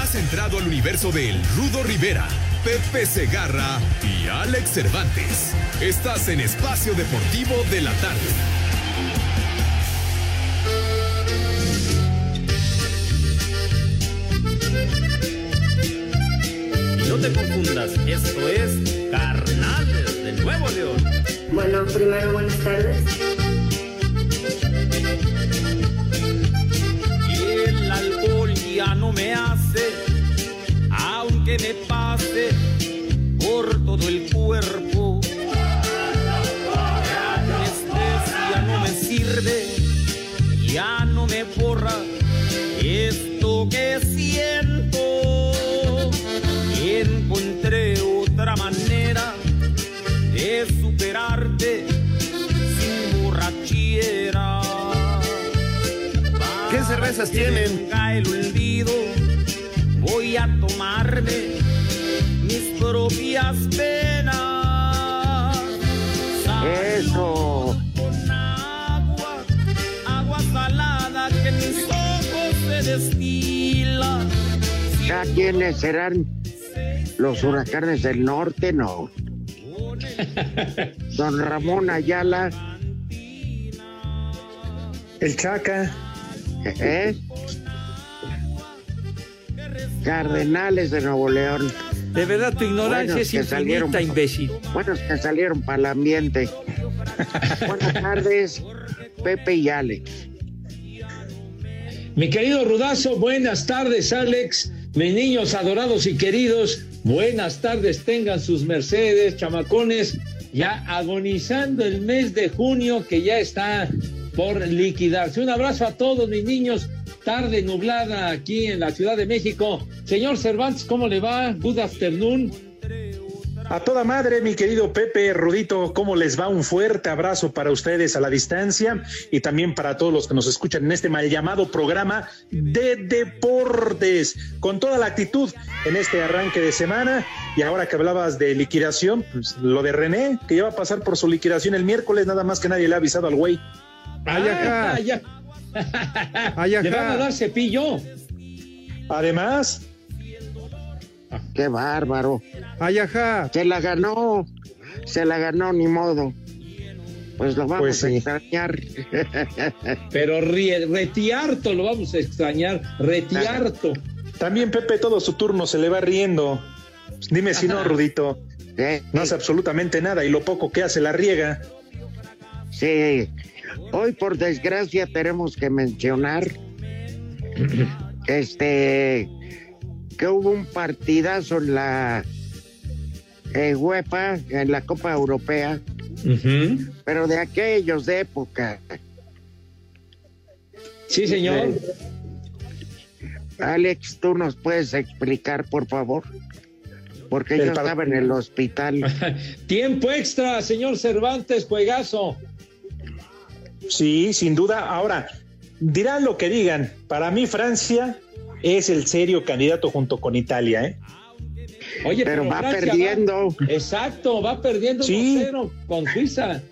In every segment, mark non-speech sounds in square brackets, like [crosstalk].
Has entrado al universo de El Rudo Rivera, Pepe Segarra y Alex Cervantes. Estás en Espacio Deportivo de la Tarde. Y no te confundas, esto es Carnales de Nuevo León. Bueno, primero buenas tardes. Me hace, aunque me pase por todo el cuerpo. ¿Qué cervezas tienen? El olvido, voy a tomarme mis propias penas. Eso. Con agua, agua salada que mis ojos se destila. ¿Ya quiénes serán los huracanes del norte? No. [laughs] Don Ramón Ayala, El Chaca. ¿Eh? Cardenales de Nuevo León. De verdad, tu ignorancia Buenos es salieron. infinita, imbécil. Buenos que salieron para el ambiente. [laughs] Buenas tardes, Pepe y Alex. Mi querido Rudazo, buenas tardes, Alex. Mis niños adorados y queridos, buenas tardes, tengan sus mercedes, chamacones, ya agonizando el mes de junio que ya está por liquidarse. Un abrazo a todos mis niños, tarde nublada aquí en la Ciudad de México. Señor Cervantes, ¿cómo le va? Good afternoon. A toda madre, mi querido Pepe Rudito, ¿cómo les va? Un fuerte abrazo para ustedes a la distancia y también para todos los que nos escuchan en este mal llamado programa de deportes, con toda la actitud en este arranque de semana. Y ahora que hablabas de liquidación, pues lo de René, que ya va a pasar por su liquidación el miércoles, nada más que nadie le ha avisado al güey. Ah, ya. Ay, Le van a dar cepillo. Además, Qué bárbaro. ay, ajá. Se la ganó. Se la ganó, ni modo. Pues lo vamos Pues a sí. extrañar. [laughs] Pero rie- retiarto lo vamos a extrañar, retiarto. También Pepe todo su turno se le va riendo. Dime si no, Rudito. ¿eh? No hace absolutamente nada y lo poco que hace la riega. Sí. Hoy, por desgracia, tenemos que mencionar este que hubo un partidazo en la eh, UEFA, en la Copa Europea, pero de aquellos de época. Sí, señor. Alex, ¿tú nos puedes explicar, por favor? Porque yo estaba en el hospital. [laughs] Tiempo extra, señor Cervantes, juegazo. Sí, sin duda. Ahora, dirán lo que digan. Para mí, Francia es el serio candidato junto con Italia, ¿eh? Oye, Pero va Francia perdiendo. Exacto, va perdiendo Sí. 1-0 con Suiza.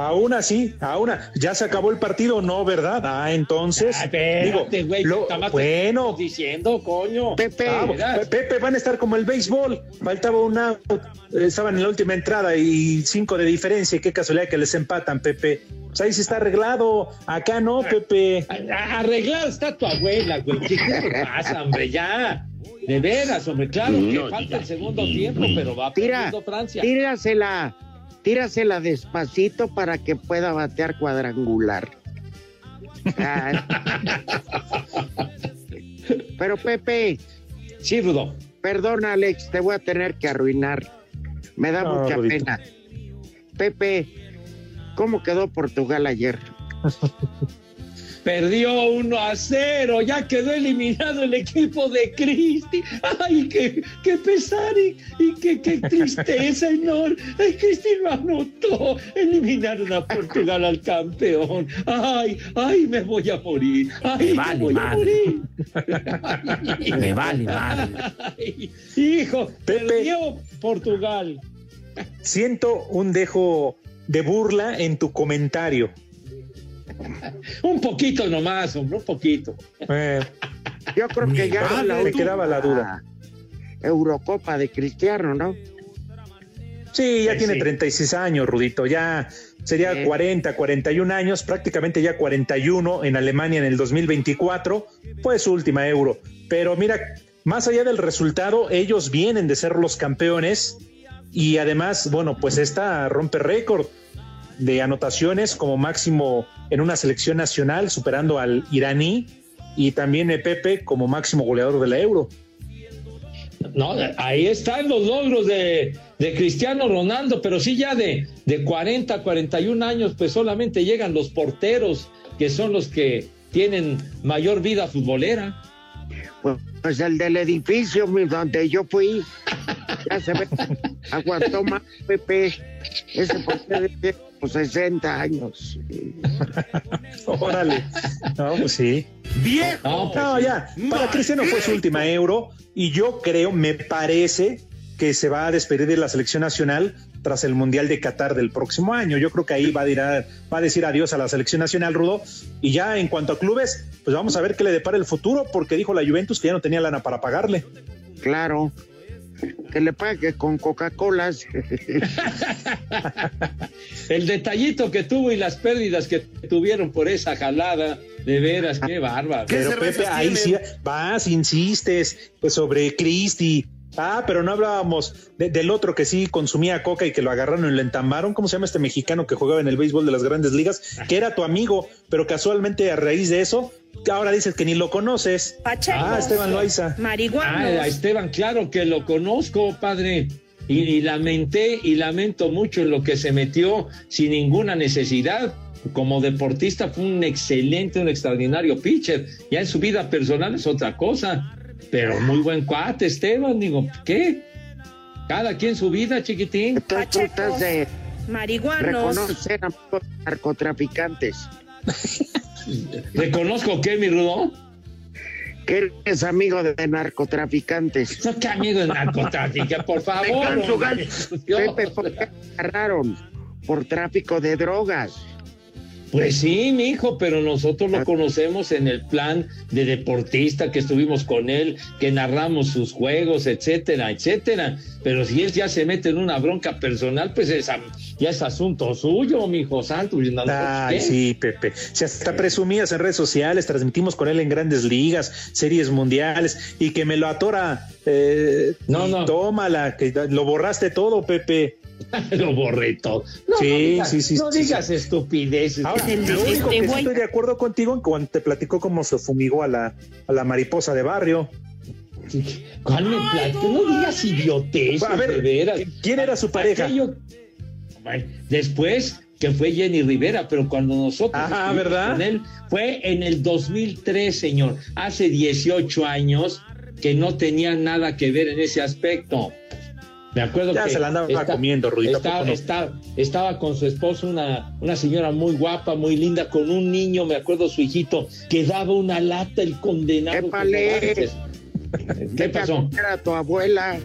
Aún así, aún a- ya se acabó el partido, ¿no? ¿Verdad? Ah, entonces. Ay, espérate, digo, güey, lo- bueno, estamos diciendo, coño. Pepe, Ah, Pepe, van a estar como el béisbol. Faltaba un out. eh, Estaban en la última entrada y cinco de diferencia. y Qué casualidad que les empatan, Pepe. Pues ahí sí está arreglado. Acá no, Pepe. Arreglado está tu abuela, güey. ¿Qué, te pasa, hombre? Ya. De veras, hombre. Claro que falta el segundo tiempo, pero va Tira, perdiendo Francia. Tírasela, tírasela despacito para que pueda batear cuadrangular. Pero Pepe. Sí, Rudo. Perdona, Alex, te voy a tener que arruinar. Me da No, mucha Rudito. pena. Pepe, ¿cómo quedó Portugal ayer? [laughs] Perdió 1 a 0, ya quedó eliminado el equipo de Cristi. Ay, qué, qué pesar y, y qué, qué tristeza [laughs] enorme. Ay, Cristi lo anotó. Eliminaron a Portugal al campeón. Ay, ay, me voy a morir. Ay, Me vale voy a madre. morir. [laughs] Me vale madre. Ay, hijo, perdió Portugal. Siento un dejo de burla en tu comentario. Un poquito nomás, hombre, un poquito. Eh, Yo creo que ya vale, la me quedaba la duda. Eurocopa de Cristiano, ¿no? Sí, ya Pues tiene sí. 36 años, Rudito. Ya sería Sí. 40, 41 años, prácticamente ya 41 en Alemania en el 2024. Fue su última euro. Pero mira, más allá del resultado, ellos vienen de ser los campeones y además, bueno, pues esta rompe récord de anotaciones como máximo en una selección nacional, superando al iraní y también Pepe como máximo goleador de la euro. No, ahí están los logros de, de Cristiano Ronaldo, pero sí ya de, de 40, 41 años, pues solamente llegan los porteros, que son los que tienen mayor vida futbolera. Pues, pues el del edificio mi- donde yo fui, ya se ve, [laughs] aguantó más Pepe, ese portero tiene como 60 años. Órale. No, pues sí. ¡Viejo! No, no, ya. Para Cristiano fue su última euro y yo creo, me parece que se va a despedir de la selección nacional tras el Mundial de Qatar del próximo año. Yo creo que ahí va a, dir a- va a decir adiós a la selección nacional, Rudo. Y ya en cuanto a clubes, pues vamos a ver qué le depara el futuro, porque dijo la Juventus que ya no tenía lana para pagarle. Claro, que le pague con Coca-Colas. [laughs] El detallito que tuvo y las pérdidas que tuvieron por esa jalada, de veras, qué bárbaro. Pero Pepe, ahí sí vas, insistes pues, sobre Cristi. Ah, pero no hablábamos de- del otro que sí consumía coca y que lo agarraron y lo entamaron. ¿Cómo se llama este mexicano que jugaba en el béisbol de las grandes ligas? Que era tu amigo, pero casualmente a raíz de eso, ahora dices que ni lo conoces. Ah, Esteban Loaiza. Ah, a Esteban, claro que lo conozco, padre. Y, y lamenté y lamento mucho en lo que se metió sin ninguna necesidad. Como deportista fue un excelente, un extraordinario pitcher. Ya en su vida personal es otra cosa. Pero muy buen cuate, Esteban. Digo, ¿qué? Cada quien su vida, chiquitín. Entonces tú estás de Marihuanos. reconocer a los narcotraficantes. [laughs] ¿Reconozco qué, mi Rudo? Que eres amigo de narcotraficantes. No, ¿Qué amigo de narcotráfico? [laughs] Por favor. Pepe, ¿por qué agarraron? Por tráfico de drogas. Pues sí, mi hijo, pero nosotros lo conocemos en el plan de deportista que estuvimos con él, que narramos sus juegos, etcétera, etcétera. Pero si él ya se mete en una bronca personal, pues es, ya es asunto suyo, mi hijo santo. ¿Y nosotros Ay, sí, Pepe. Si hasta presumías en redes sociales, transmitimos con él en grandes ligas, series mundiales, y que me lo atora. Eh, no, no. Tómala, que lo borraste todo, Pepe. [laughs] lo borré todo. No, sí, no digas- sí, sí. no sí, digas sí. estupideces. Ahora, El lo único este que sí güey. estoy de acuerdo contigo en cuando te platicó cómo se fumigó a la, a la mariposa de barrio. ¿Cuál me platicó? No digas idioteces, A ver, de veras. ¿quién era su pareja? Aquello- Después que fue Jenny Rivera, pero cuando nosotros Ajá, ¿verdad? con él fue en el 2003, señor. Hace 18 años que no tenía nada que ver en ese aspecto. Me acuerdo Ya que se la andaba comiendo, ¿a Estaba, no? con su esposo, una, una señora muy guapa, muy linda, con un niño, me acuerdo su hijito, que daba una lata el condenado. ¡Épale! [laughs] ¿Qué pasó? Era tu abuela.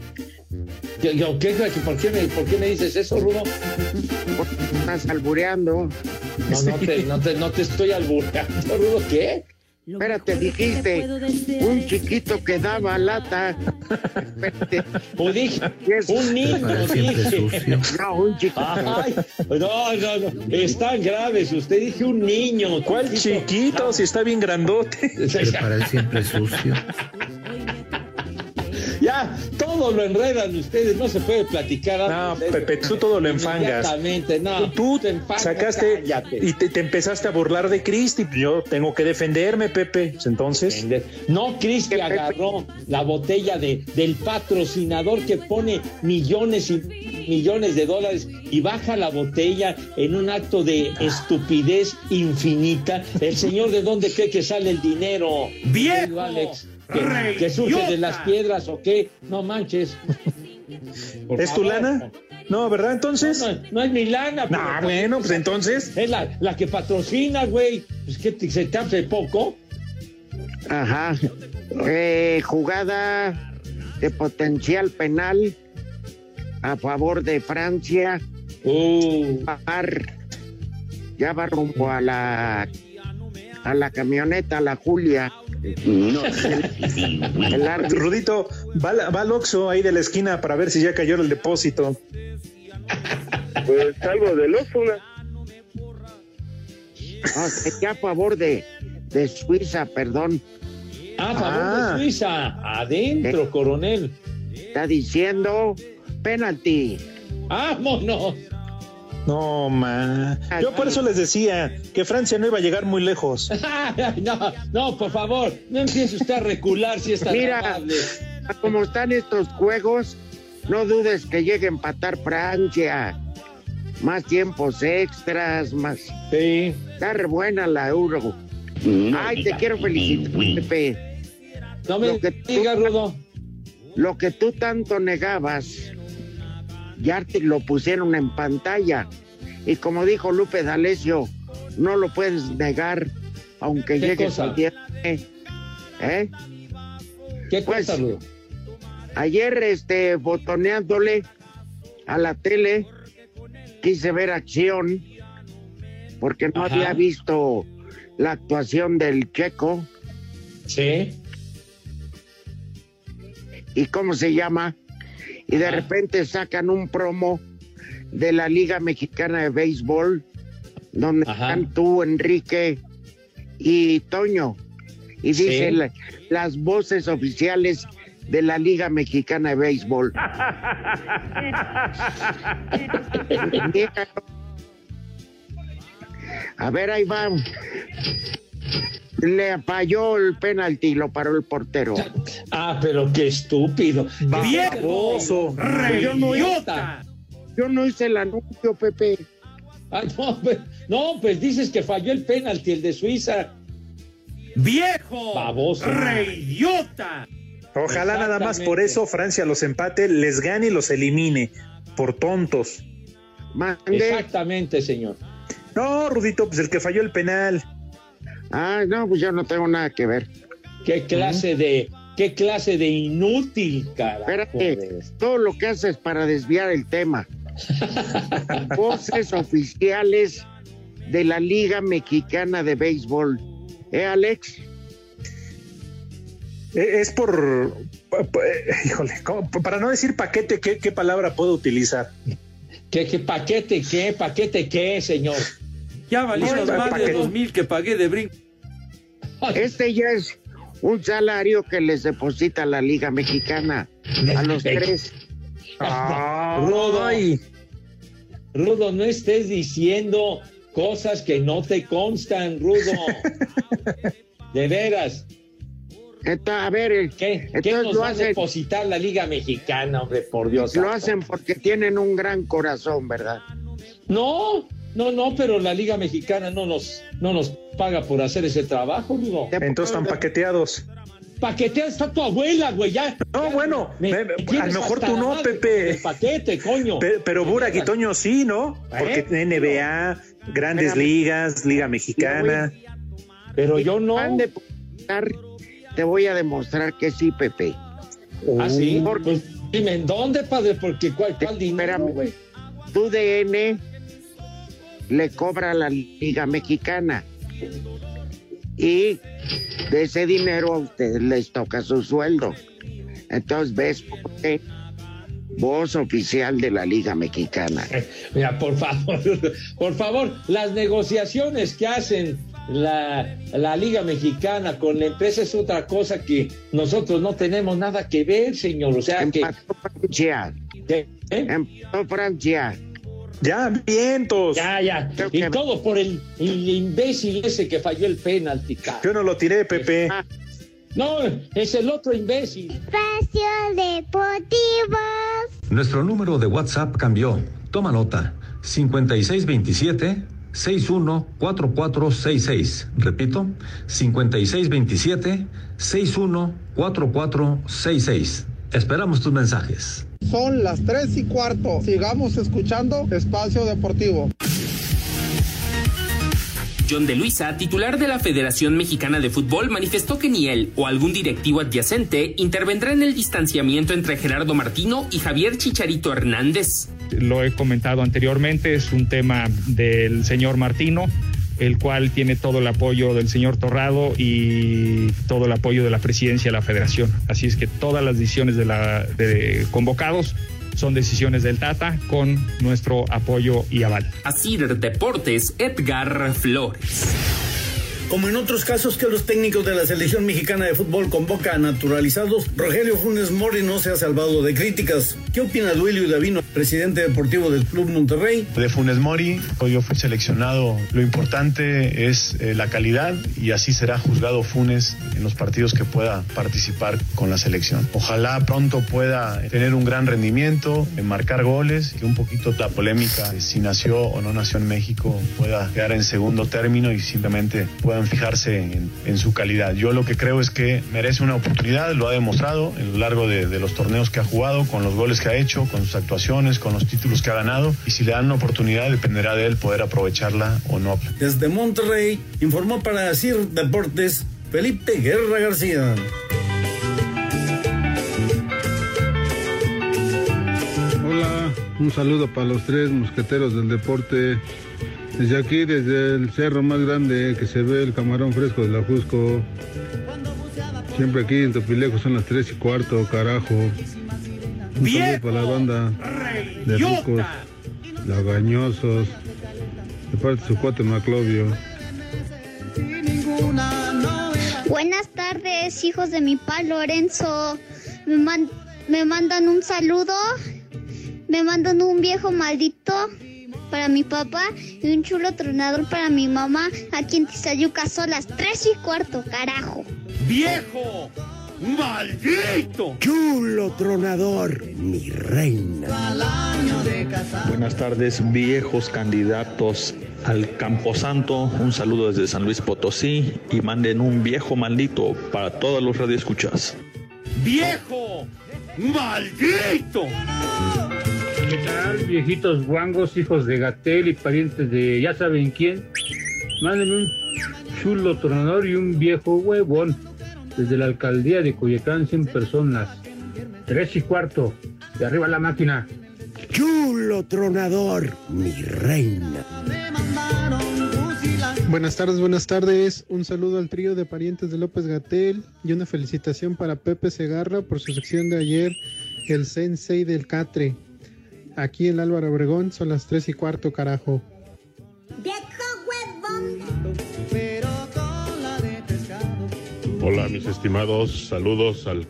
Yo- yo, ¿qué- ¿por, qué me, ¿Por qué me dices eso, Rudo? Estás albureando. No, no te, no te, no te estoy albureando, Rudo. ¿Qué? Espérate, dijiste un chiquito que daba lata. Espérate. O dije, un niño, dije. No, un chiquito. Ay, no, no, no. Están graves. Usted dije un niño. ¿Cuál chiquito? Si está bien grandote. [laughs] Para él siempre sucio. Ya, todo lo enredan ustedes, no se puede platicar. No, Pepe, tú todo lo enfangas. Exactamente, no. Tú te sacaste cállate. y te, te, empezaste a burlar de Cristi. Yo tengo que defenderme, Pepe. Pues entonces. No, Cristi agarró la botella de, del patrocinador que pone millones y millones de dólares y baja la botella en un acto de estupidez infinita. El señor de dónde cree que sale el dinero. Viejo. Alex que, que surge de las piedras o qué, no manches. Por ¿Es favor. tu lana? No, ¿verdad? Entonces. No, no, no es mi lana. No, nah, bueno, pues entonces. Es la, la que patrocina, güey. Pues que te, se te hace poco. Ajá. Eh, jugada de potencial penal a favor de Francia. Uh. Ya va rumbo a la a la camioneta, a la Julia. No, el, el Rudito, va, va al Oxxo ahí de la esquina para ver si ya cayó el depósito. Pues algo del Oxxo. Ah, sería a favor de, de Suiza, perdón. A favor ah. de Suiza, adentro, eh, coronel. Está diciendo penalti. ¡Vámonos! No, ma. Yo por eso les decía que Francia no iba a llegar muy lejos. [laughs] no, no, por favor, no empiece usted a recular si está Mira, como están estos juegos, no dudes que llegue a empatar Francia. Más tiempos extras, más. Sí. Está re buena la Euro. No, Ay, te quiero felicitar, Pepe. No me lo que diga, tú, Rudo. Lo que tú tanto negabas ya te lo pusieron en pantalla. Y como dijo Lupe D'Alessio, no lo puedes negar, aunque llegue el viernes. ¿Eh? ¿Qué pues, cosa, Ayer, este, botoneándole a la tele, quise ver acción, porque no Ajá. había visto la actuación del Checo. Sí. ¿Y cómo se llama? Y de repente sacan un promo de la Liga Mexicana de Béisbol, donde Ajá. están tú, Enrique y Toño, y dice sí. la, las voces oficiales de la Liga Mexicana de Béisbol. [laughs] A ver, ahí va. Le falló el penalti y lo paró el portero. Ah, pero qué estúpido. ¡Viejo! Yo no, yo no hice el anuncio, Pepe. Ah, no, pues, no, pues dices que falló el penalti, el de Suiza. ¡Viejo! Baboso. ¡Reidiota! Ojalá nada más por eso Francia los empate, les gane y los elimine. Por tontos. Mande. Exactamente, señor. No, Rudito, pues el que falló el penal. Ah, no, pues yo no tengo nada que ver. ¿Qué clase de qué clase de inútil, cara? Espérate, todo lo que haces para desviar el tema. [laughs] Voces oficiales de la Liga Mexicana de Béisbol. ¿Eh, Alex? Es por, híjole, para no decir paquete, ¿qué, qué palabra puedo utilizar? ¿Qué, qué paquete, qué, paquete, qué, señor? Ya valieron más de dos mil que pagué de brinco. Este ya es un salario que les deposita la Liga Mexicana a los tres. Ah, Rudo, Rudo, no estés diciendo cosas que no te constan, Rudo. [laughs] de veras. A ver, ¿qué, ¿qué nos lo va hacen, a depositar la Liga Mexicana, hombre, por Dios? Lo santo. hacen porque tienen un gran corazón, ¿verdad? No, no, no, pero la Liga Mexicana no nos, no nos paga por hacer ese trabajo, digo. Entonces están paqueteados. Paqueteada está tu abuela, güey, ya. No, ya, bueno, me, me, a lo mejor tú no, Pepe. paquete, coño. Pero, pero Burak y Toño sí, ¿no? Porque ¿Eh? NBA, Grandes Espérame. Ligas, Liga Mexicana. Pero yo no. De te voy a demostrar que sí, Pepe. ¿Ah, sí? Pues, dime, ¿en dónde, padre? Porque ¿cuál, cuál dinero, güey? Tu DN le cobra a la Liga Mexicana. y de ese dinero a ustedes les toca su sueldo. Entonces, ¿ves por qué? Voz oficial de la Liga Mexicana. Mira, por favor, [laughs] por favor, las negociaciones que hacen la, la, Liga Mexicana con la empresa es otra cosa que nosotros no tenemos nada que ver, señor. O sea Empató Francia. ¿Eh? Empató Francia. Ya, vientos. Ya, ya. Y todo por el, el, imbécil ese que falló el penalti. Yo no lo tiré, Pepe. No, es el otro imbécil. Espacio Deportivo. Nuestro número de WhatsApp cambió. Toma nota. 5627 614466. Repito, 5627 614466. Esperamos tus mensajes. Son las 3 y cuarto. Sigamos escuchando Espacio Deportivo. John de Luisa, titular de la Federación Mexicana de Fútbol, manifestó que ni él o algún directivo adyacente intervendrá en el distanciamiento entre Gerardo Martino y Javier Chicharito Hernández. Lo he comentado anteriormente, es un tema del señor Martino el cual tiene todo el apoyo del señor Torrado y todo el apoyo de la presidencia de la federación. Así es que todas las decisiones de, la, convocados son decisiones del Tata con nuestro apoyo y aval. Así Deportes, Edgar Flores. Como en otros casos que los técnicos de la selección mexicana de fútbol convoca a naturalizados, Rogelio Funes Mori no se ha salvado de críticas. ¿Qué opina Duilio Davino, presidente deportivo del Club Monterrey? De Funes Mori, hoy yo fui seleccionado. Lo importante es eh, la calidad y así será juzgado Funes en los partidos que pueda participar con la selección. Ojalá pronto pueda tener un gran rendimiento, marcar goles y un poquito la polémica si nació o no nació en México pueda quedar en segundo término y simplemente pueda fijarse en, en, su calidad. Yo lo que creo es que merece una oportunidad, lo ha demostrado en lo largo de, de, los torneos que ha jugado, con los goles que ha hecho, con sus actuaciones, con los títulos que ha ganado. Y si le dan una oportunidad, dependerá de él poder aprovecharla o no. Desde Monterrey, informó para CIR Deportes Felipe Guerra García. Hola, un saludo para los tres mosqueteros del deporte. Desde aquí, desde el cerro más grande que se ve el camarón fresco de la Jusco. Siempre aquí en Topilejo son las 3 y cuarto, carajo. Un saludo para la banda de rucos, lagañosos, de parte de su cuate Maclovio. Buenas tardes, hijos de mi pa Lorenzo. Me, man me mandan un saludo. Me mandan un viejo maldito para mi papá y un chulo tronador para mi mamá aquí en Tizayuca son las 3 y cuarto, carajo. ¡Viejo! ¡Maldito! Chulo tronador, mi reina. Buenas tardes, viejos candidatos al Camposanto. Un saludo desde San Luis Potosí y manden un viejo maldito para todos los radioescuchas. ¡Viejo! ¡Maldito! ¿Qué tal, viejitos guangos, hijos de Gatel y parientes de ya saben quién? Mándenme un chulo tronador y un viejo huevón desde la alcaldía de Coyacán, 100 personas. Tres y cuarto, de arriba la máquina. Chulo tronador, mi reina. Buenas tardes, buenas tardes. Un saludo al trío de parientes de López Gatel y una felicitación para Pepe Segarra por su sección de ayer, el Sensei del Catre. Aquí en Álvaro Obregón son las 3 y cuarto, carajo. Hola, mis estimados. Saludos al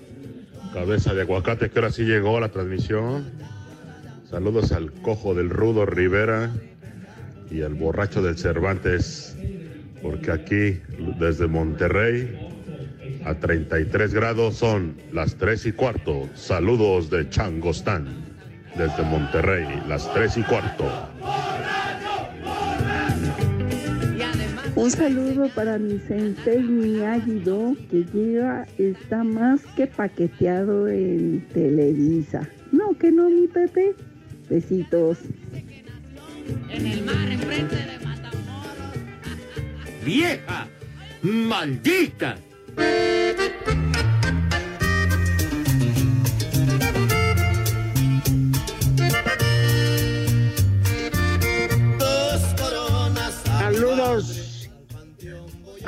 cabeza de aguacate que ahora sí llegó a la transmisión. Saludos al cojo del Rudo Rivera y al borracho del Cervantes. Porque aquí, desde Monterrey, a 33 grados son las 3 y cuarto. Saludos de Changostán desde Monterrey, las 3 y cuarto. Un saludo para mi sensei Miyagi-Do, que llega, está más que paqueteado en Televisa. No, que no, mi Pepe. Besitos. En el mar, enfrente de Matamoros. ¡Vieja! ¡Maldita!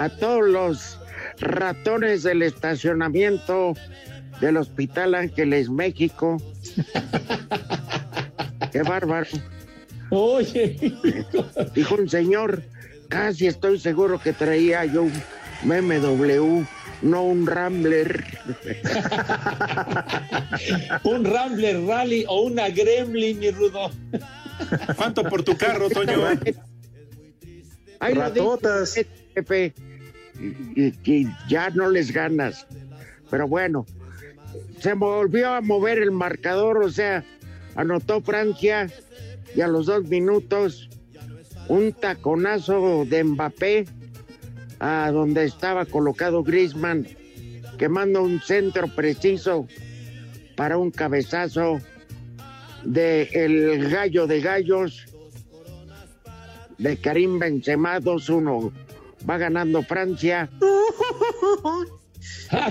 A todos los ratones del estacionamiento del Hospital Ángeles México. [laughs] Qué bárbaro. Oye, dijo un señor, casi estoy seguro que traía yo un BMW, no un Rambler. [laughs] un Rambler Rally o una Gremlin, mi rudo. ¿Cuánto por tu carro, Toño? Hay ratotas. Jefe, y, ya no les ganas. Pero bueno, se volvió a mover el marcador, o sea, anotó Francia y a los dos minutos un taconazo de Mbappé a donde estaba colocado Griezmann, que manda un centro preciso para un cabezazo de el gallo de gallos de Karim Benzema 2-1. Va ganando Francia. [laughs]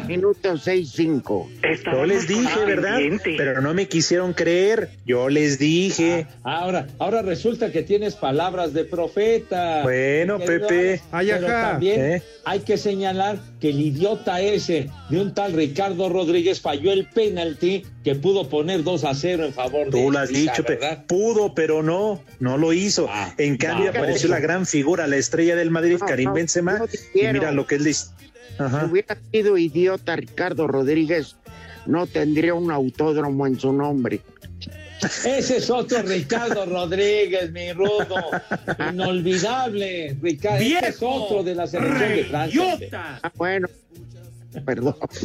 Minuto 6-5. Yo les dije, ¿verdad? Pero no me quisieron creer. Yo les dije. Ah, ahora, ahora resulta que tienes palabras de profeta. Bueno, Pepe. pero también ¿eh? hay que señalar que el idiota ese de un tal Ricardo Rodríguez falló el penalti que pudo poner 2 a 0 en favor de Tú lo has dicho, ¿verdad? pudo, pero no, no lo hizo. Ah, en cambio apareció la gran figura, la estrella del Madrid, Karim Benzema. y mira lo que él si hubiera sido idiota Ricardo Rodríguez, no tendría un autódromo en su nombre. Ese es otro Ricardo Rodríguez, mi rudo. Inolvidable. Ricardo. Ese es otro de la selección de Francia. Ah, bueno, perdón. [laughs]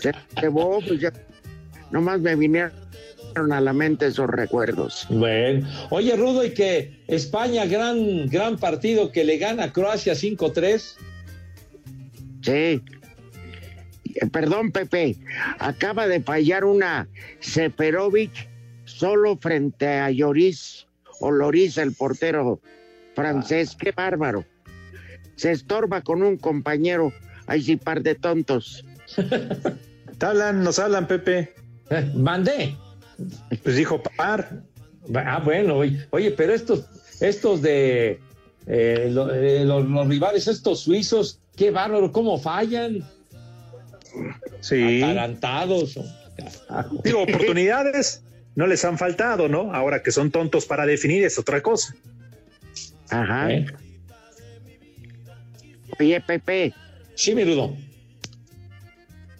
se, pues ya, nomás me vinieron a la mente esos recuerdos. Bueno, oye Rudo, y que España, gran, gran partido que le gana a Croacia 5-3. Sí. Eh, perdón, Pepe. Acaba de fallar una Seperovic solo frente a Lloris o Loris, el portero francés. Qué bárbaro. Se estorba con un compañero. Ay, sí, par de tontos. Te hablan, nos hablan, Pepe. [laughs] Eh, mandé. Pues dijo par. Ah, bueno, oye, pero estos, estos de eh, los rivales, estos suizos, Qué bárbaro, cómo fallan. Sí. Atarantados. Digo, oportunidades no les han faltado, ¿no? Ahora que son tontos para definir es otra cosa. Ajá. ¿Eh? Oye, Pepe. Sí, mi dudo.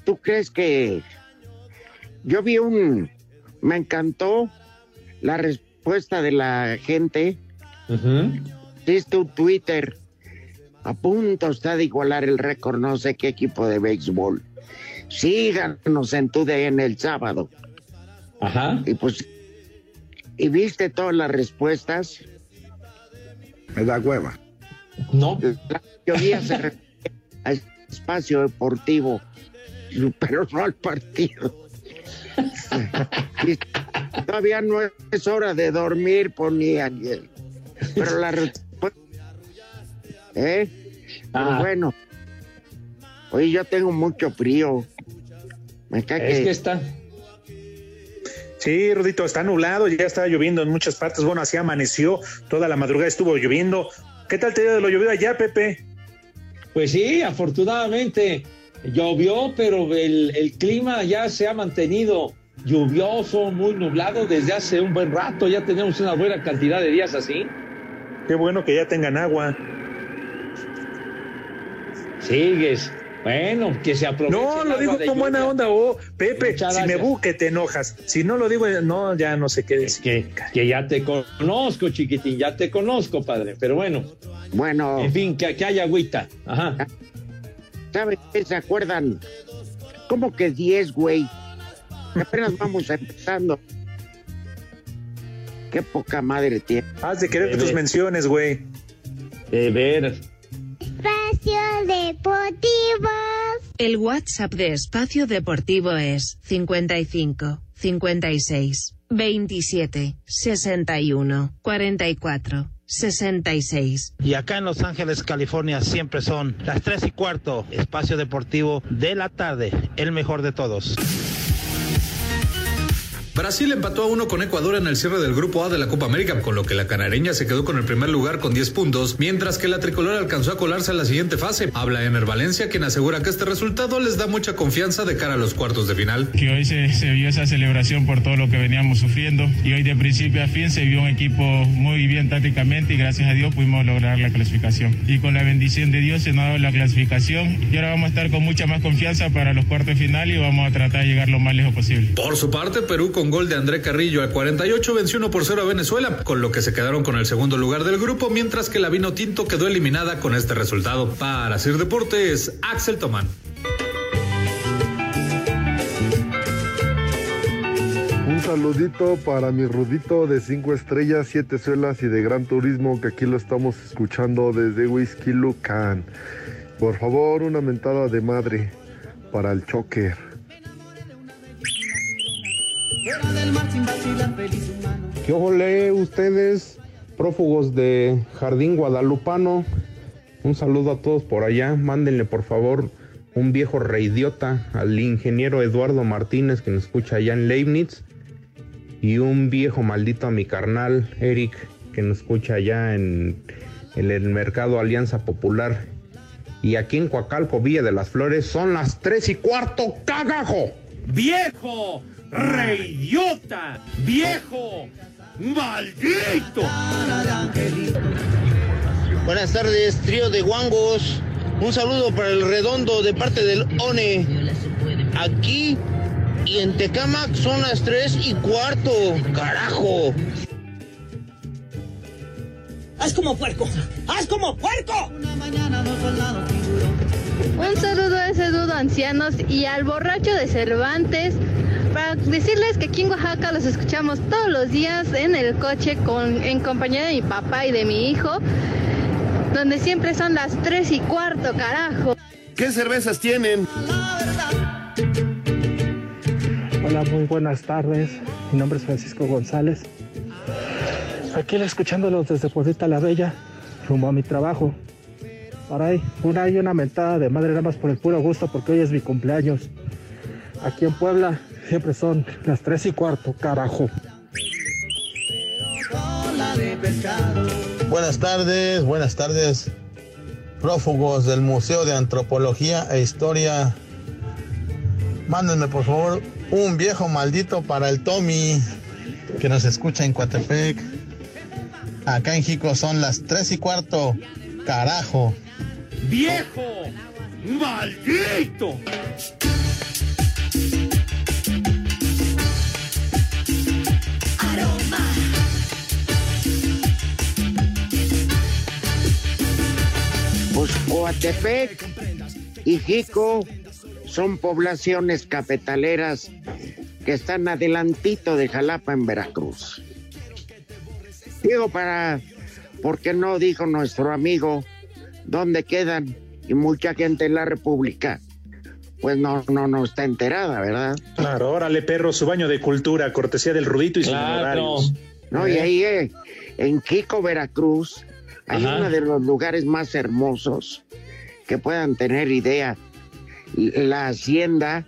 ¿Tú crees que yo vi un... Me encantó la respuesta de la gente. Viste un Twitter a punto está de igualar el récord, no sé qué equipo de béisbol. Síganos en tu en el sábado. Ajá. Y pues, ¿y viste todas las respuestas? Me da hueva. No. La mayoría se refiere al espacio deportivo, pero no al partido. [laughs] todavía no es hora de dormir, ponía Pero la respuesta ¿Eh? Ah. bueno. Hoy yo tengo mucho frío. Me cae es que... está. Sí, Rudito, está nublado, ya está lloviendo en muchas partes. Bueno, así amaneció, toda la madrugada estuvo lloviendo. ¿Qué tal te dio de lo llovido allá, Pepe? Pues sí, afortunadamente llovió, pero el, el clima ya se ha mantenido lluvioso, muy nublado desde hace un buen rato. Ya tenemos una buena cantidad de días así. Qué bueno que ya tengan agua. Sigues. Bueno, que se aproveche. No, lo digo con buena onda, oh, Pepe, si me buque te enojas. Si no lo digo, no, ya no sé qué decir. Que, que ya te conozco, chiquitín, ya te conozco, padre. Pero bueno. Bueno. En fin, que, que haya agüita. Ajá. ¿Saben qué se acuerdan? ¿Cómo que 10, güey? Apenas vamos empezando. Qué poca madre tiene. Haz de querer tus menciones, güey. De ver. El WhatsApp de Espacio Deportivo es 55 56 27 61 44 66. Y acá en Los Ángeles, California, siempre son las 3 y cuarto, espacio deportivo de la tarde, el mejor de todos. Brasil empató a uno con Ecuador en el cierre del grupo A de la Copa América, con lo que la canareña se quedó con el primer lugar con 10 puntos, mientras que la tricolor alcanzó a colarse a la siguiente fase. Habla Ener Valencia, quien asegura que este resultado les da mucha confianza de cara a los cuartos de final. Que hoy se, se vio esa celebración por todo lo que veníamos sufriendo y hoy de principio a fin se vio un equipo muy bien tácticamente y gracias a Dios pudimos lograr la clasificación. Y con la bendición de Dios se nos ha dado la clasificación y ahora vamos a estar con mucha más confianza para los cuartos de final y vamos a tratar de llegar lo más lejos posible. Por su parte, Perú con gol de André Carrillo al 48 venció 1 por 0 a Venezuela, con lo que se quedaron con el segundo lugar del grupo, mientras que la Vino Tinto quedó eliminada con este resultado. Para Sir Deportes, Axel Tomán. Un saludito para mi Rudito de 5 estrellas, 7 suelas y de gran turismo que aquí lo estamos escuchando desde Whisky Lucan. Por favor, una mentada de madre para el choker. ¿Qué ole ustedes, prófugos de Jardín Guadalupano? Un saludo a todos por allá. Mándenle por favor un viejo reidiota al ingeniero Eduardo Martínez que nos escucha allá en Leibniz. Y un viejo maldito a mi carnal Eric que nos escucha allá en, en el mercado Alianza Popular. Y aquí en Coacalco, Villa de las Flores, son las tres y cuarto, cagajo. ¡Viejo! ¡Reidiota! ¡Viejo! ¡Maldito! Buenas tardes, trío de guangos. Un saludo para el redondo de parte del ONE. Aquí y en Tecamac son las tres y cuarto. ¡Carajo! ¡Haz como puerco! ¡Haz como puerco! Un saludo a ese dudo ancianos y al borracho de Cervantes para decirles que aquí en Oaxaca los escuchamos todos los días en el coche con, en compañía de mi papá y de mi hijo, donde siempre son las tres y cuarto, carajo. ¿Qué cervezas tienen? Hola, muy buenas tardes. Mi nombre es Francisco González. Aquí escuchándolos desde Pueblita la Bella, rumbo a mi trabajo. Por ahí, una y una mentada de madre nada más por el puro gusto porque hoy es mi cumpleaños. Aquí en Puebla siempre son las tres y cuarto, carajo. Buenas tardes, buenas tardes, prófugos del Museo de Antropología e Historia. Mándenme por favor un viejo maldito para el Tommy que nos escucha en Coatepec. Acá en Jico son las tres y cuarto, carajo. ¡Viejo! ¡Maldito! Coatepec y Jico son poblaciones capitaleras que están adelantito de Jalapa en Veracruz. Digo para, porque no dijo nuestro amigo dónde quedan y mucha gente en la República pues no, no, no está enterada, ¿verdad? Claro, órale, perro, su baño de cultura, cortesía del Rudito y claro. sus No, y ahí eh, en Quico, Veracruz, hay uno de los lugares más hermosos que puedan tener idea. La hacienda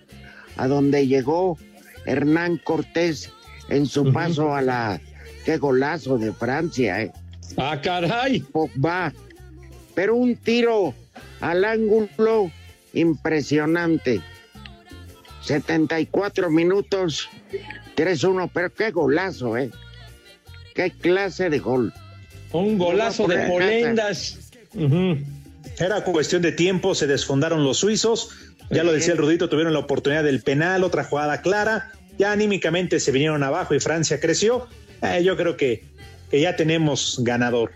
a donde llegó Hernán Cortés en su paso a la... ¡Qué golazo de Francia, eh! ¡Ah, caray! Va, pero un tiro al ángulo impresionante. 74 minutos, 3-1, pero qué golazo, ¿eh? Qué clase de gol. Un golazo de polendas. Era cuestión de tiempo, se desfondaron los suizos. Ya lo decía el Rudito, tuvieron la oportunidad del penal, otra jugada clara. Ya anímicamente se vinieron abajo y Francia creció. Eh, yo creo que, que ya tenemos ganador.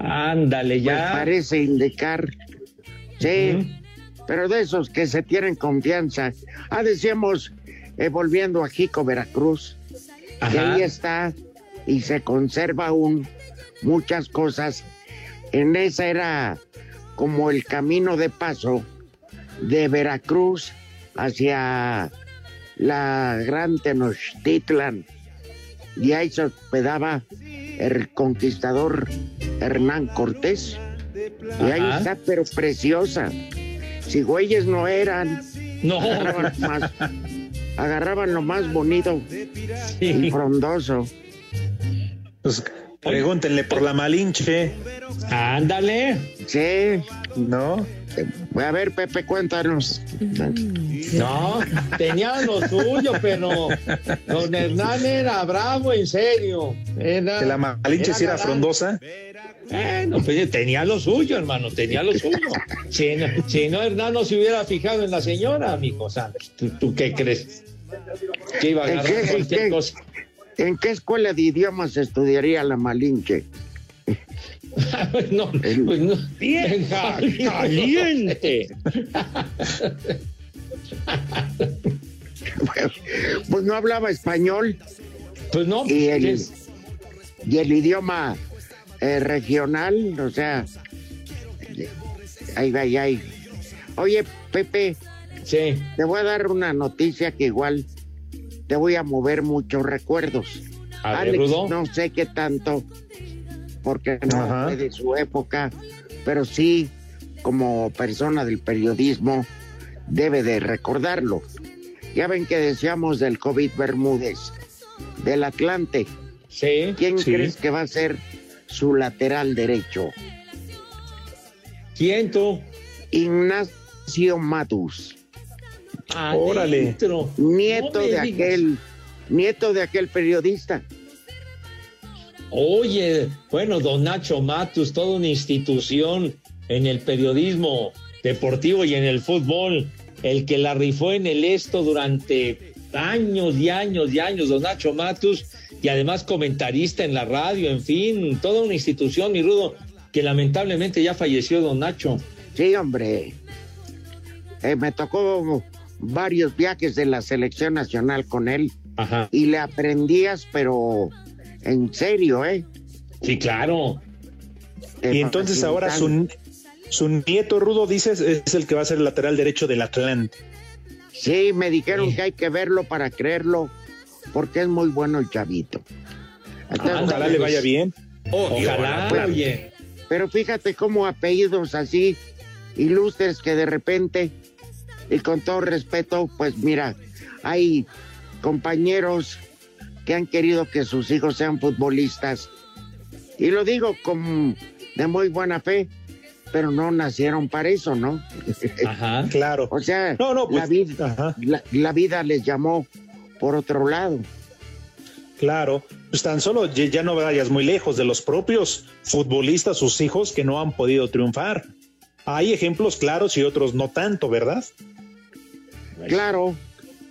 Ándale, ya. Pues parece indicar. Sí, pero de esos que se tienen confianza. Ah, decíamos, eh, volviendo a Jico, Veracruz, que ahí está y se conserva aún muchas cosas. En esa era como el camino de paso de Veracruz hacia la Gran Tenochtitlan. Y ahí se hospedaba el conquistador Hernán Cortés. Y ahí está, pero preciosa. Si güeyes no eran. No. agarraban lo más bonito y frondoso. Pues pregúntenle por la Malinche. Ándale. Sí. ¿No? A ver, Pepe, cuéntanos. No, tenía lo suyo, pero don Hernán era bravo, en serio. Era, ¿Que la Malinche sí era frondosa? Bueno, pues tenía lo suyo, hermano, tenía lo suyo. [laughs] Si no, si no, Hernán no se hubiera fijado en la señora, mijo Santos. ¿Tú, tú qué crees? Que iba a ¿En agarrar qué, cualquier qué- cosa. En qué escuela de idiomas estudiaría la Malinche? no, pues no. Bien [laughs] caliente. Pues no hablaba español. Pues no. Y el, ¿qué? y el idioma eh, regional, o sea. Ahí va, ahí, ahí. Oye, Pepe. Sí. Te voy a dar una noticia que igual te voy a mover muchos recuerdos. A ver, Alex, Rudo. no sé qué tanto, porque no Ajá. fue de su época, pero sí, como persona del periodismo, debe de recordarlo. Ya ven que decíamos del COVID Bermúdez, del Atlante. Sí. ¿Quién Sí. crees que va a ser su lateral derecho? ¿Quién tú? Ignacio Matus, Órale. Nieto No de digas. aquel, nieto de aquel periodista. Oye, bueno, don Nacho Matus, toda una institución en el periodismo deportivo y en el fútbol, el que la rifó en el esto durante años y años y años, don Nacho Matus, y además comentarista en la radio, en fin, toda una institución, mi rudo, que lamentablemente ya falleció don Nacho. Sí, hombre. Eh, me tocó varios viajes de la selección nacional con él Ajá. y le aprendías, pero en serio, ¿eh? Sí, claro. Eh, Y entonces ahora su, su nieto Rudo, dices, es el que va a ser el lateral derecho del Atlante. Sí, me dijeron que hay que verlo para creerlo, porque es muy bueno el chavito. Entonces, Ojalá le vaya bien. Ojalá, Bueno, oye. Pero fíjate cómo apellidos así ilustres que de repente, y con todo respeto, pues mira, hay compañeros que han querido que sus hijos sean futbolistas. Y lo digo con de muy buena fe, pero no nacieron para eso, ¿no? Ajá. [laughs] Claro. O sea, No, no, pues, la, vida, la, la vida les llamó por otro lado. Claro, pues tan solo ya ya no vayas muy lejos de los propios futbolistas, sus hijos que no han podido triunfar. Hay ejemplos claros y otros no tanto, ¿verdad? Claro,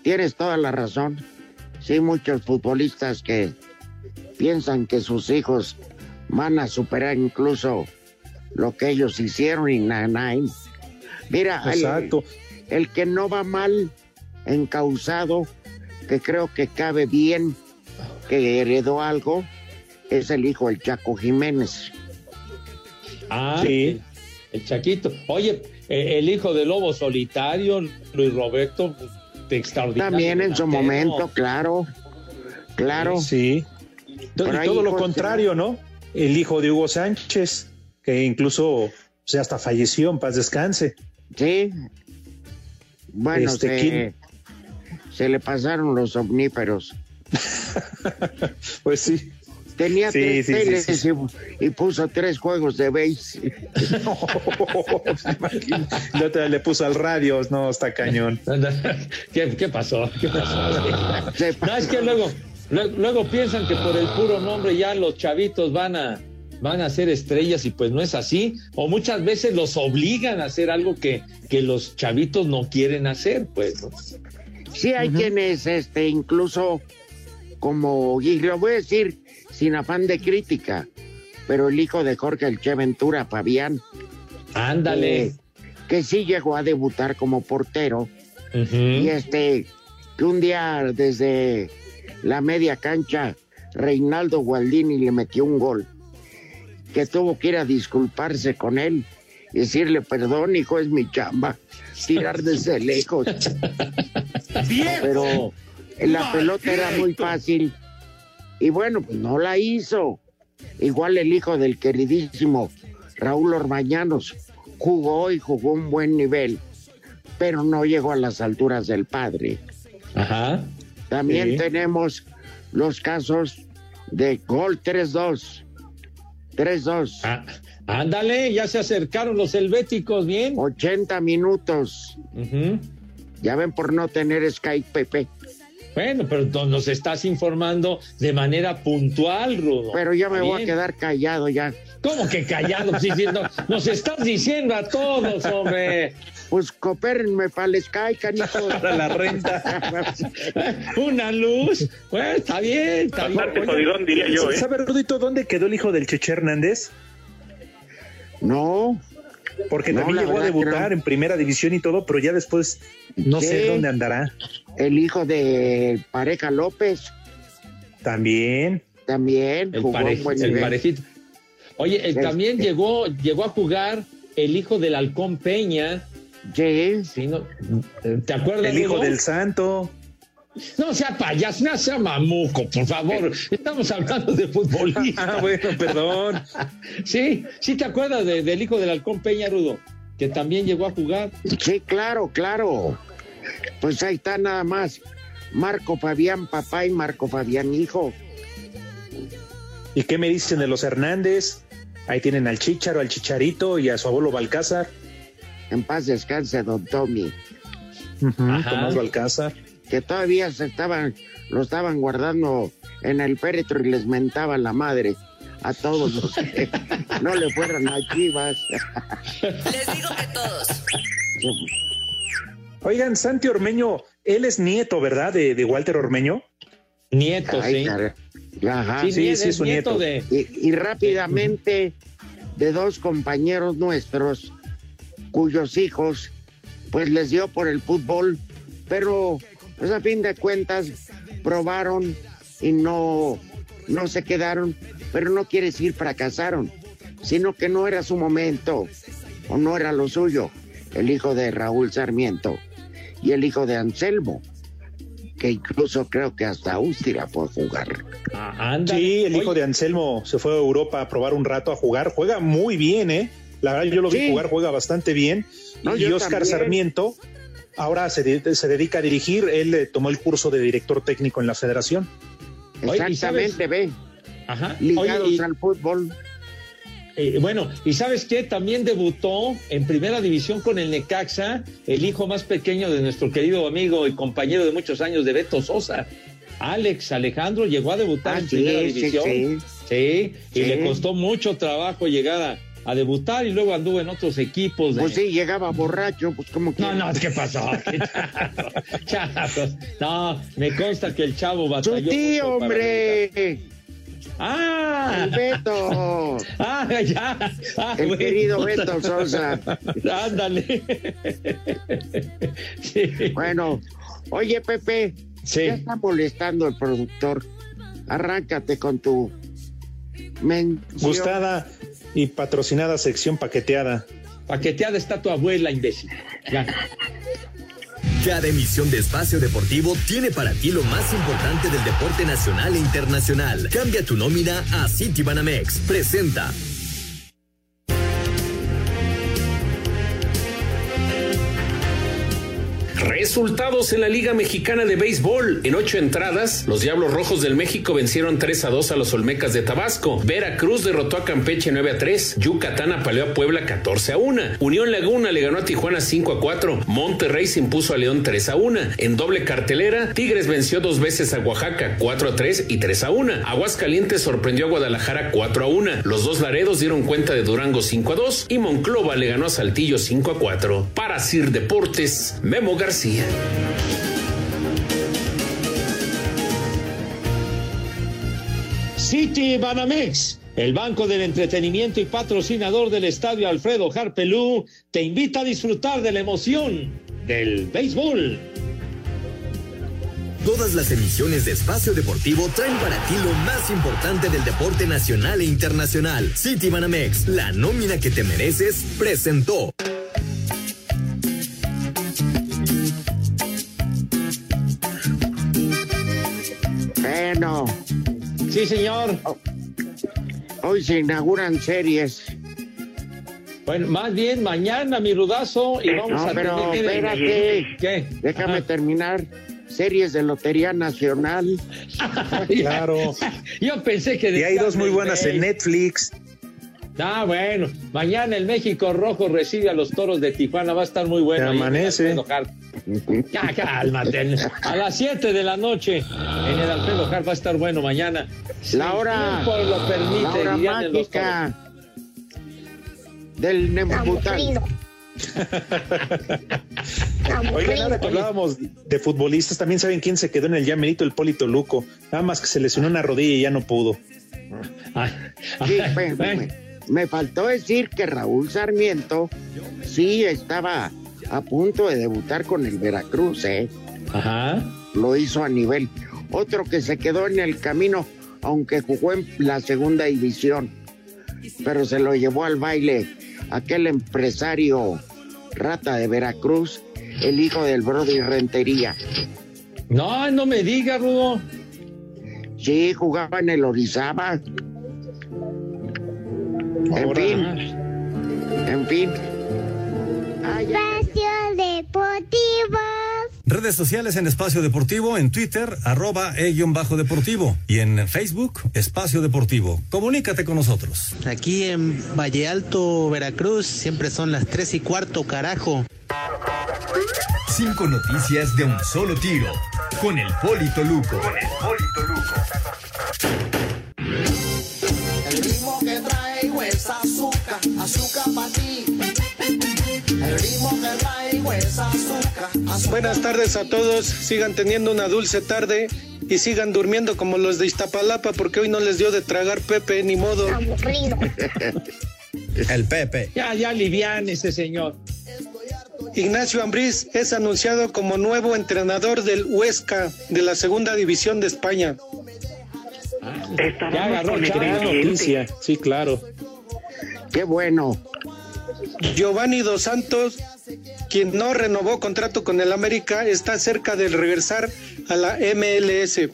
tienes toda la razón. Sí, muchos futbolistas que piensan que sus hijos van a superar incluso lo que ellos hicieron y na, na, y- Mira, el- Exacto. El, que no va mal encausado, que creo que cabe bien, que heredó algo, es el hijo del Chaco Jiménez. Ah, Sí. el Chaquito. Oye, eh, el hijo de Lobo Solitario, Luis Roberto, de extraordinario. También en su momento, claro, claro. Sí. Y todo lo contrario, ¿no? El hijo de Hugo Sánchez, que incluso o sea, hasta falleció, en paz descanse. Sí. Bueno, Este, se le pasaron los omníferos. [laughs] Pues sí. Tenía Sí, tres sí, sí, teles sí. Y, y puso tres juegos de base. [laughs] Ya te- le puso al radio, no, está cañón. [laughs] ¿Qué, qué pasó? ¿Qué pasó? No, es que luego, luego, luego piensan que por el puro nombre ya los chavitos van a, van a ser estrellas y pues no es así. O muchas veces los obligan a hacer algo que, que los chavitos no quieren hacer, pues. ¿no? Sí, hay quienes, este, incluso como, y lo voy a decir sin afán de crítica, pero el hijo de Jorge el Che Ventura, Fabián, Ándale. eh, que sí llegó a debutar como portero, y este, que un día desde la media cancha, Reinaldo Gualdini le metió un gol, que tuvo que ir a disculparse con él, y decirle, perdón, hijo, es mi chamba, tirar desde lejos. [laughs] Pero la pelota era muy fácil, y bueno, pues no la hizo. Igual el hijo del queridísimo Raúl Orbañanos jugó y jugó un buen nivel, pero no llegó a las alturas del padre. Ajá. También tenemos los casos de gol 3-2. 3-2. Ah, ándale, ya se acercaron los helvéticos, bien. 80 minutos. Ya ven por no tener Skype, Pepe. Bueno, pero nos estás informando de manera puntual, Rudo. Pero ya me voy a quedar callado ya. ¿Cómo que callado? nos estás diciendo a todos, hombre. Pues coopérenme para el Sky, canijo. [laughs] Para la renta. [laughs] Una luz. Bueno, está bien, está bien. diría yo, ¿eh? ¿Sabe, Rudito, dónde quedó el hijo del Cheche Hernández? No. Porque también llegó a debutar en primera división y todo, pero ya después no sé dónde andará. El hijo de Pareja López. También. También. El, parejito. Oye, él también llegó, llegó a jugar el hijo del Halcón Peña. Sí. sí no, ¿Te acuerdas? El hijo del Santo. No sea payaso, no sea mamuco, por favor. Estamos hablando de futbolista. [laughs] ah, bueno, perdón. [laughs] sí, sí te acuerdas del hijo del halcón Peña Rudo, que también llegó a jugar. Sí, claro, claro. Pues ahí está nada más. Marco Fabián papá y Marco Fabián hijo. ¿Y qué me dicen de los Hernández? Ahí tienen al Chicharo, al Chicharito y a su abuelo Balcázar. En paz descanse, don Tommy. Tomás Balcázar que todavía se estaban, lo estaban guardando en el féretro y les mentaba la madre a todos los que no le fueran a Chivas. Les digo que todos. Oigan, Santi Ormeño, él es nieto, ¿verdad? De, Walter Ormeño. Nieto, sí. Ajá. Sí, sí, sí, es su nieto. De... Y, y rápidamente, de dos compañeros nuestros, cuyos hijos, pues les dio por el fútbol, pero pues a fin de cuentas probaron y no, no se quedaron, pero no quiere decir fracasaron, sino que no era su momento o no era lo suyo. El hijo de Raúl Sarmiento y el hijo de Anselmo, que incluso creo que hasta Austria puede jugar. Ah, sí, el hijo de Anselmo se fue a Europa a probar un rato a jugar. Juega muy bien, ¿eh? La verdad, yo lo vi jugar, juega bastante bien. y Oscar Sarmiento ahora se, dedica a dirigir, él eh, tomó el curso de director técnico en la federación. Exactamente, ve. Ajá. Ligados al fútbol. Eh, bueno, y sabes qué, también debutó en primera división con el Necaxa, el hijo más pequeño de nuestro querido amigo y compañero de muchos años de Beto Sosa. Alex Alejandro llegó a debutar ah, en primera división. Sí, y le costó mucho trabajo llegar a, a debutar y luego anduvo en otros equipos. Pues sí, llegaba borracho, pues como que. No, no, ¿qué pasó? [laughs] No, me consta que el chavo batalló. ¡Su tío, hombre! ¡Ah! ¡El Beto! [laughs] ¡Ah, ya! Ah, el querido Beto Sosa. [laughs] Ándale. Bueno, oye, Pepe. Sí. Ya está molestando el productor. Arráncate con tu mención. Gustada y patrocinada sección paqueteada. Paqueteada está tu abuela, imbécil. Cada emisión de Espacio Deportivo tiene para ti lo más importante del deporte nacional e internacional. Cambia tu nómina a Citibanamex. Presenta. Resultados en la Liga Mexicana de Béisbol. En ocho entradas, los Diablos Rojos del México vencieron 3 a 2 a los Olmecas de Tabasco. Veracruz derrotó a Campeche 9 a 3. Yucatán apaleó a Puebla 14 a 1. Unión Laguna le ganó a Tijuana 5 a 4. Monterrey se impuso a León 3 a 1. En doble cartelera, Tigres venció dos veces a Oaxaca 4 a 3 y 3 a 1. Aguascalientes sorprendió a Guadalajara 4 a 1. Los dos Laredos dieron cuenta de Durango 5 a 2 y Monclova le ganó a Saltillo 5 a 4. Para Sir Deportes, Memo García. City Banamex, el banco del entretenimiento y patrocinador del estadio Alfredo Harpelú, te invita a disfrutar de la emoción del béisbol. Todas las emisiones de Espacio Deportivo traen para ti lo más importante del deporte nacional e internacional. City Banamex, la nómina que te mereces, presentó. Bueno. Sí, señor. Hoy se inauguran series. Bueno, más bien mañana, mi rudazo, y vamos no, a pero espérate. ¿Qué? Déjame terminar. series de Lotería Nacional. [laughs] claro. Yo pensé que... Y hay dos muy buenas en Netflix. Ah, bueno. Mañana el México Rojo recibe a los toros de Tijuana. Va a estar muy bueno. amanece. Ya, cálmate. A las 7 de la noche en el Alfredo Hart va a estar bueno mañana. La hora. lo permite. La hora mágica del Nemubutal. [laughs] Oigan, ahora que hablábamos de futbolistas, también saben quién se quedó en el llamerito, el Polito Luco. Nada más que se lesionó una rodilla y ya no pudo. Sí, me, faltó decir que Raúl Sarmiento sí estaba a punto de debutar con el Veracruz, ¿eh? Ajá. Lo hizo a nivel. Otro que se quedó en el camino, aunque jugó en la segunda división, pero se lo llevó al baile aquel empresario rata de Veracruz, el hijo del Brody Rentería. No, no me diga, Rudo. Sí, jugaba en el Orizaba. En fin. En fin. Espacio Deportivo. Redes sociales en Espacio Deportivo, en Twitter, arroba e-deportivo y en Facebook, Espacio Deportivo. Comunícate con nosotros. Aquí en Valle Alto, Veracruz, siempre son las tres y cuarto, carajo. Cinco noticias de un solo tiro, con el Polito Luco. Con el Polito Luco. El ritmo que traigo es azúcar, azúcar para ti. El ritmo que traigo es azúcar, azúcar. Buenas tardes a todos, sigan teniendo una dulce tarde y sigan durmiendo como los de Iztapalapa porque hoy no les dio de tragar Pepe, ni modo. [laughs] El Pepe. Ya, ya livian ese señor. Ignacio Ambriz es anunciado como nuevo entrenador del Huesca de la Segunda División de España. Ya agarró Gran noticia, sí, claro. Qué bueno. Giovanni Dos Santos, quien no renovó contrato con el América, está cerca de regresar a la MLS.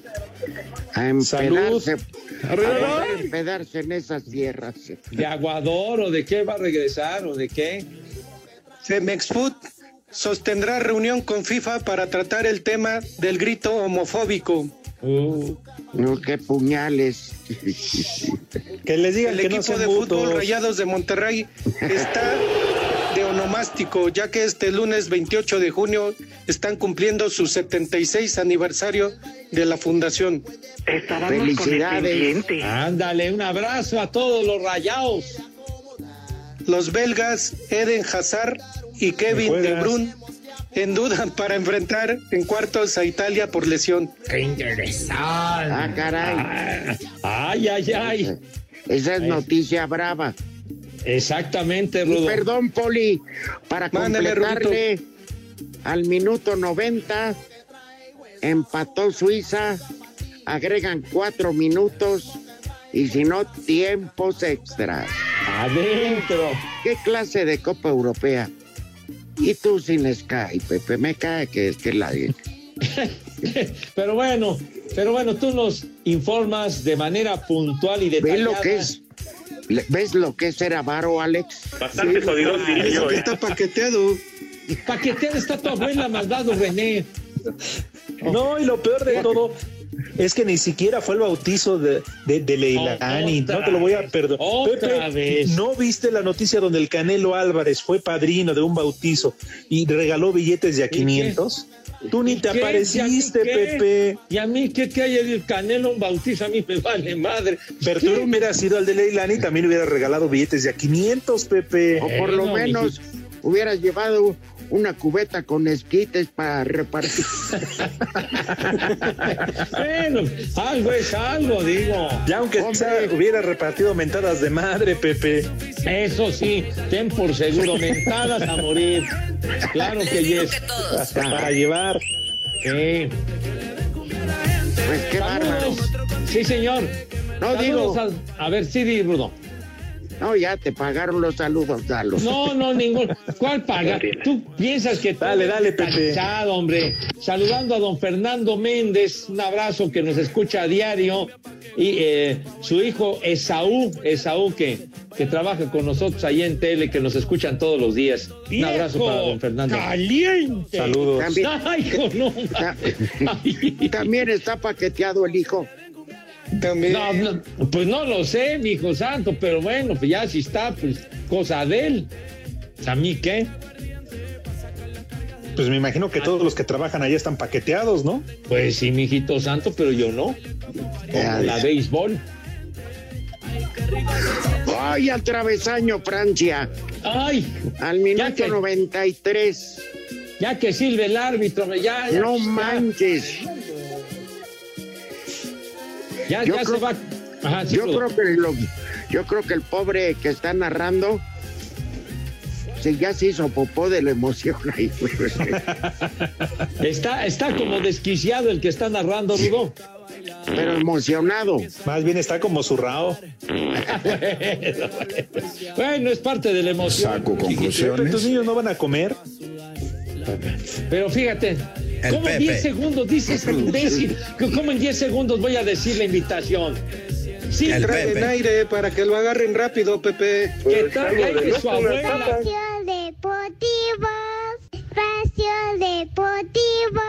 A empedarse, a empedarse en esas tierras. ¿De Aguador o de qué va a regresar o de qué? Mexfood sostendrá reunión con FIFA para tratar el tema del grito homofóbico. No, qué puñales. Que les digan El que no equipo de fútbol. Rayados de Monterrey está de onomástico, ya que este lunes 28 de junio están cumpliendo su 76 aniversario de la fundación. Felicidades. Ándale, un abrazo a todos los rayados. Los belgas Eden Hazard y Kevin? De Bruyne en duda para enfrentar en cuartos a Italia por lesión. Qué interesante. Ah, caray. Ay, ay, ay. Esa es noticia brava. Exactamente, Y Rudo. perdón, Poli, para Mándale, completarle al minuto 90, empató Suiza, agregan cuatro minutos y si no, tiempos extras. Adentro. ¿Qué clase de Copa Europea? Y tú sin Sky, Pepe, me cae que, que la... [laughs] Pero bueno, pero bueno, tú nos informas de manera puntual y ¿Ves detallada. lo que es? ¿Ves lo que es ser avaro, Alex? Bastante jodidón, diría que está paqueteado. Paqueteada está tu abuela, malvado René. No, y lo peor de todo es que ni siquiera fue el bautizo de, de, de Leilani. Otra no te lo voy a perdonar. otra Pepe, vez. ¿no viste la noticia donde el Canelo Álvarez fue padrino de un bautizo y regaló billetes de a 500? Tú ni te ¿Qué? apareciste, ¿Y? Pepe. ¿Y a mí qué, qué hay el canelo un bautizo? A mí me vale madre. Pero tú hubieras sido al de Leilani también hubieras regalado billetes de a 500, Pepe. O por lo menos hubieras llevado una cubeta con esquites para repartir. Bueno, algo es algo, digo. Ya aunque sea, hubiera repartido mentadas de madre, Pepe. Eso sí, ten por seguro, mentadas a morir. Claro que yes. Hasta para llevar. Sí. Pues qué bárbaro. Sí, señor. No, digo- A, a ver, sí, di, Rudo. No, ya te pagaron los saludos, Dalo. No, no, ningún. ¿Cuál paga? Tú piensas que dale, dale, Pepe. hombre. Saludando a don Fernando Méndez, un abrazo que nos escucha a diario. Y eh, su hijo Esaú, Esaú que, que trabaja con nosotros ahí en tele, que nos escuchan todos los días. un abrazo para don Fernando. Caliente. Saludos. También, Ay, hijo, no. también está paqueteado el hijo. También. No, no, pues no lo sé, mi hijo santo, pero bueno, pues ya si está, pues cosa de él. ¿A mí qué? Pues me imagino que todos los que trabajan ahí están paqueteados, ¿no? Pues sí, mi hijito santo, pero yo no. Como la béisbol. ¡Ay, al travesaño, Francia! ¡Ay! Al minuto que, 93. Ya que sirve el árbitro, ya. ya no ya. manches. Ya, yo ya creo, se va. Ajá, sí, yo, creo que lo, yo creo que el pobre que está narrando sí, ya se hizo popó de la emoción ahí. [laughs] está, está como desquiciado el que está narrando, Rudo. Pero emocionado. Más bien está como zurrado. [laughs] bueno, bueno, es parte de la emoción. Saco conclusiones. ¿Estos niños no van a comer? Pero fíjate, El ¿cómo en Pepe. 10 segundos dices imbécil? ¿Cómo en 10 segundos voy a decir la invitación? Sí, El trae Pepe. en aire. para que lo agarren rápido, Pepe. Que traiga aire su abuela. Espacio Deportivo. Espacio Deportivo.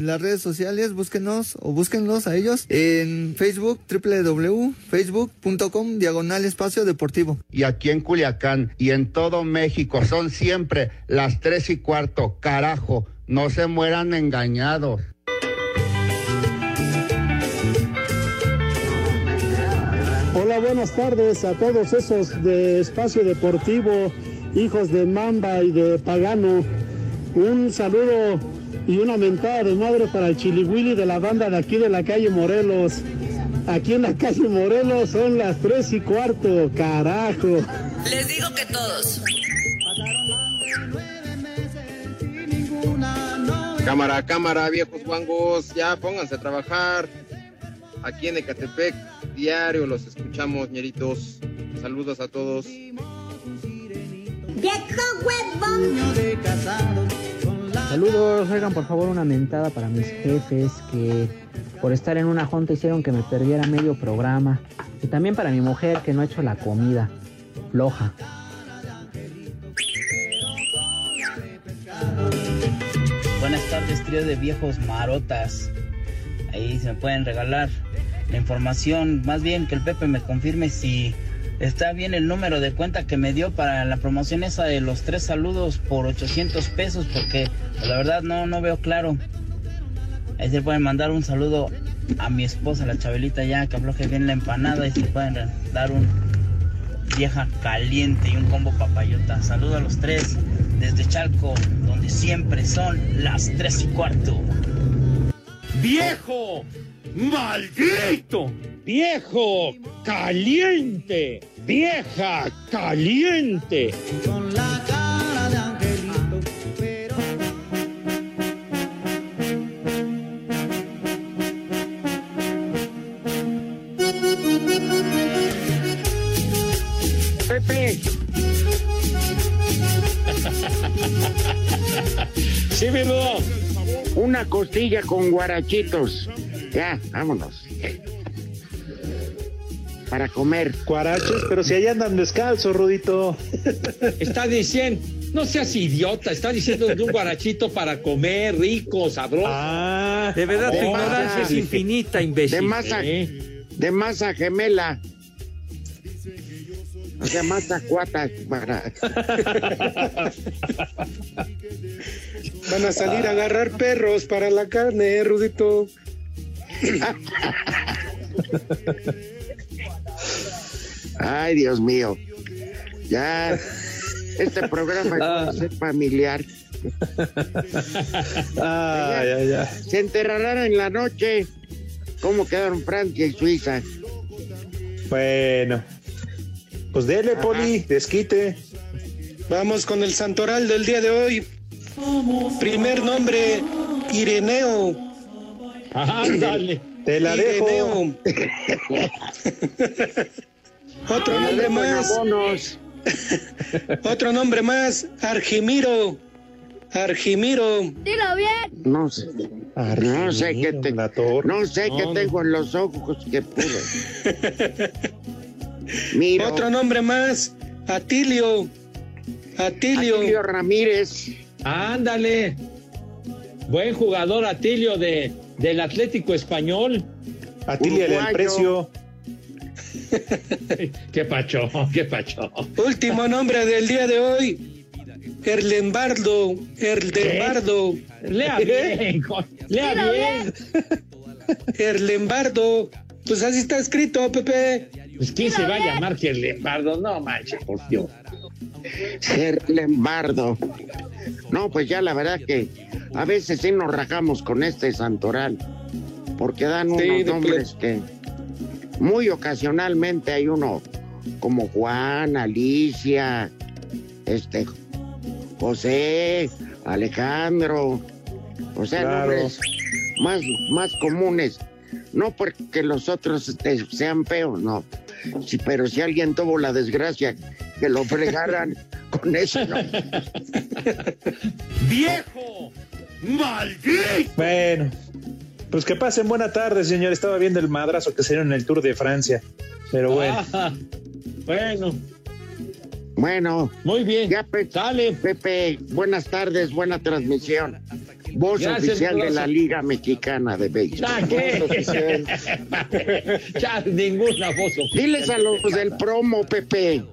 Las redes sociales, búsquenos o búsquenlos a ellos en Facebook, www.facebook.com, diagonal espacio deportivo. y aquí en Culiacán y en todo México son siempre las tres y cuarto. Carajo, no se mueran engañados. Hola, buenas tardes a todos esos de Espacio Deportivo, hijos de Mamba y de Pagano. Un saludo y una mentada de madre para el Chiliwili de la banda de aquí de la calle Morelos. Aquí en la calle Morelos son las tres y cuarto, carajo. Les digo que todos. Cámara, cámara, viejos guangos, ya pónganse a trabajar. Aquí en Ecatepec, diario los escuchamos, ñeritos. Saludos a todos. Saludos, oigan por favor una mentada para mis jefes que por estar en una junta hicieron que me perdiera medio programa. Y también para mi mujer que no ha hecho la comida. Floja. De viejos marotas. Ahí se me pueden regalar la información. Más bien que el Pepe me confirme si está bien el número de cuenta que me dio para la promoción esa de los tres saludos por 800 pesos, porque la verdad no, no veo claro. Ahí se pueden mandar un saludo a mi esposa, la Chabelita, ya que afloje bien la empanada y se pueden dar un vieja caliente y un combo papayota. Saludo a los tres desde Chalco, donde siempre son las tres y cuarto. ¡Viejo! ¡Maldito! ¡Viejo! ¡Caliente! ¡Vieja! ¡Caliente! Con la [laughs] Sí, mi Rudo. una costilla con guarachitos. Ya, vámonos. Para comer. Guaraches, pero si allá andan descalzos, Rudito. [laughs] Está diciendo, no seas idiota, está diciendo de un guarachito para comer, rico, sabroso. Ah, De verdad, tu ignorancia es infinita, imbécil. De masa, ¿eh? de masa gemela. O sea, masa cuata para. Van a salir a agarrar perros para la carne, ¿eh, Rudito. Ay, Dios mío. Ya. Este programa ser familiar. Ay, ay. Se enterrarán en la noche. ¿Cómo quedaron Francia y Suiza? Bueno. Pues dele, Poli, desquite. Vamos con el santoral del día de hoy. Primer nombre, Ireneo. [clears throat] Ándale. Te la dejo. Ireneo. [laughs] Otro nombre más. [laughs] Otro nombre más, Argimiro. Argimiro. Dilo bien. No sé. no sé qué te, no sé qué tengo en los ojos que pude. [laughs] Otro nombre más, Atilio. Atilio. Atilio Ramírez. Ándale. Buen jugador Atilio de, del Atlético Español. Atilio del precio. [laughs] qué pacho, qué pacho. Último nombre del día de hoy. Erlenbardo, Erlenbardo. Lea bien, lea bien. [laughs] Erlenbardo. Pues así está escrito, Pepe. Pues quién se va a llamar Erlenbardo, no manches, por Dios. Erlenbardo. No, pues ya la verdad que a veces sí nos rajamos con este santoral, porque dan unos nombres que muy ocasionalmente hay uno como Juan, Alicia, este, José, Alejandro, o sea, nombres más, más comunes. No porque los otros este, sean feos, no. Sí, pero si alguien tuvo la desgracia que lo fregaran [laughs] con eso. ¡Viejo! ¡Maldito! Bueno, pues que pasen buena tarde, señor. Estaba viendo el madrazo que se dieron en el Tour de Francia. Pero bueno. Ah, bueno. Bueno. Muy bien. Ya, Sale. Pepe, buenas tardes, buena transmisión. Voz oficial de la Liga Mexicana de Béisbol. [laughs] ya, ninguna voz oficial. Diles a los del promo, Pepe.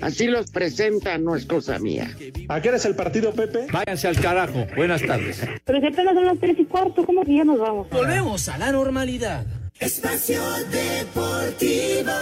Así los presentan, no es cosa mía. ¿A qué eres el partido, Pepe? Váyanse al carajo. Buenas tardes. Pero si apenas son las tres y cuarto, ¿cómo que ya nos vamos? Volvemos a la normalidad. Espacio Deportivo.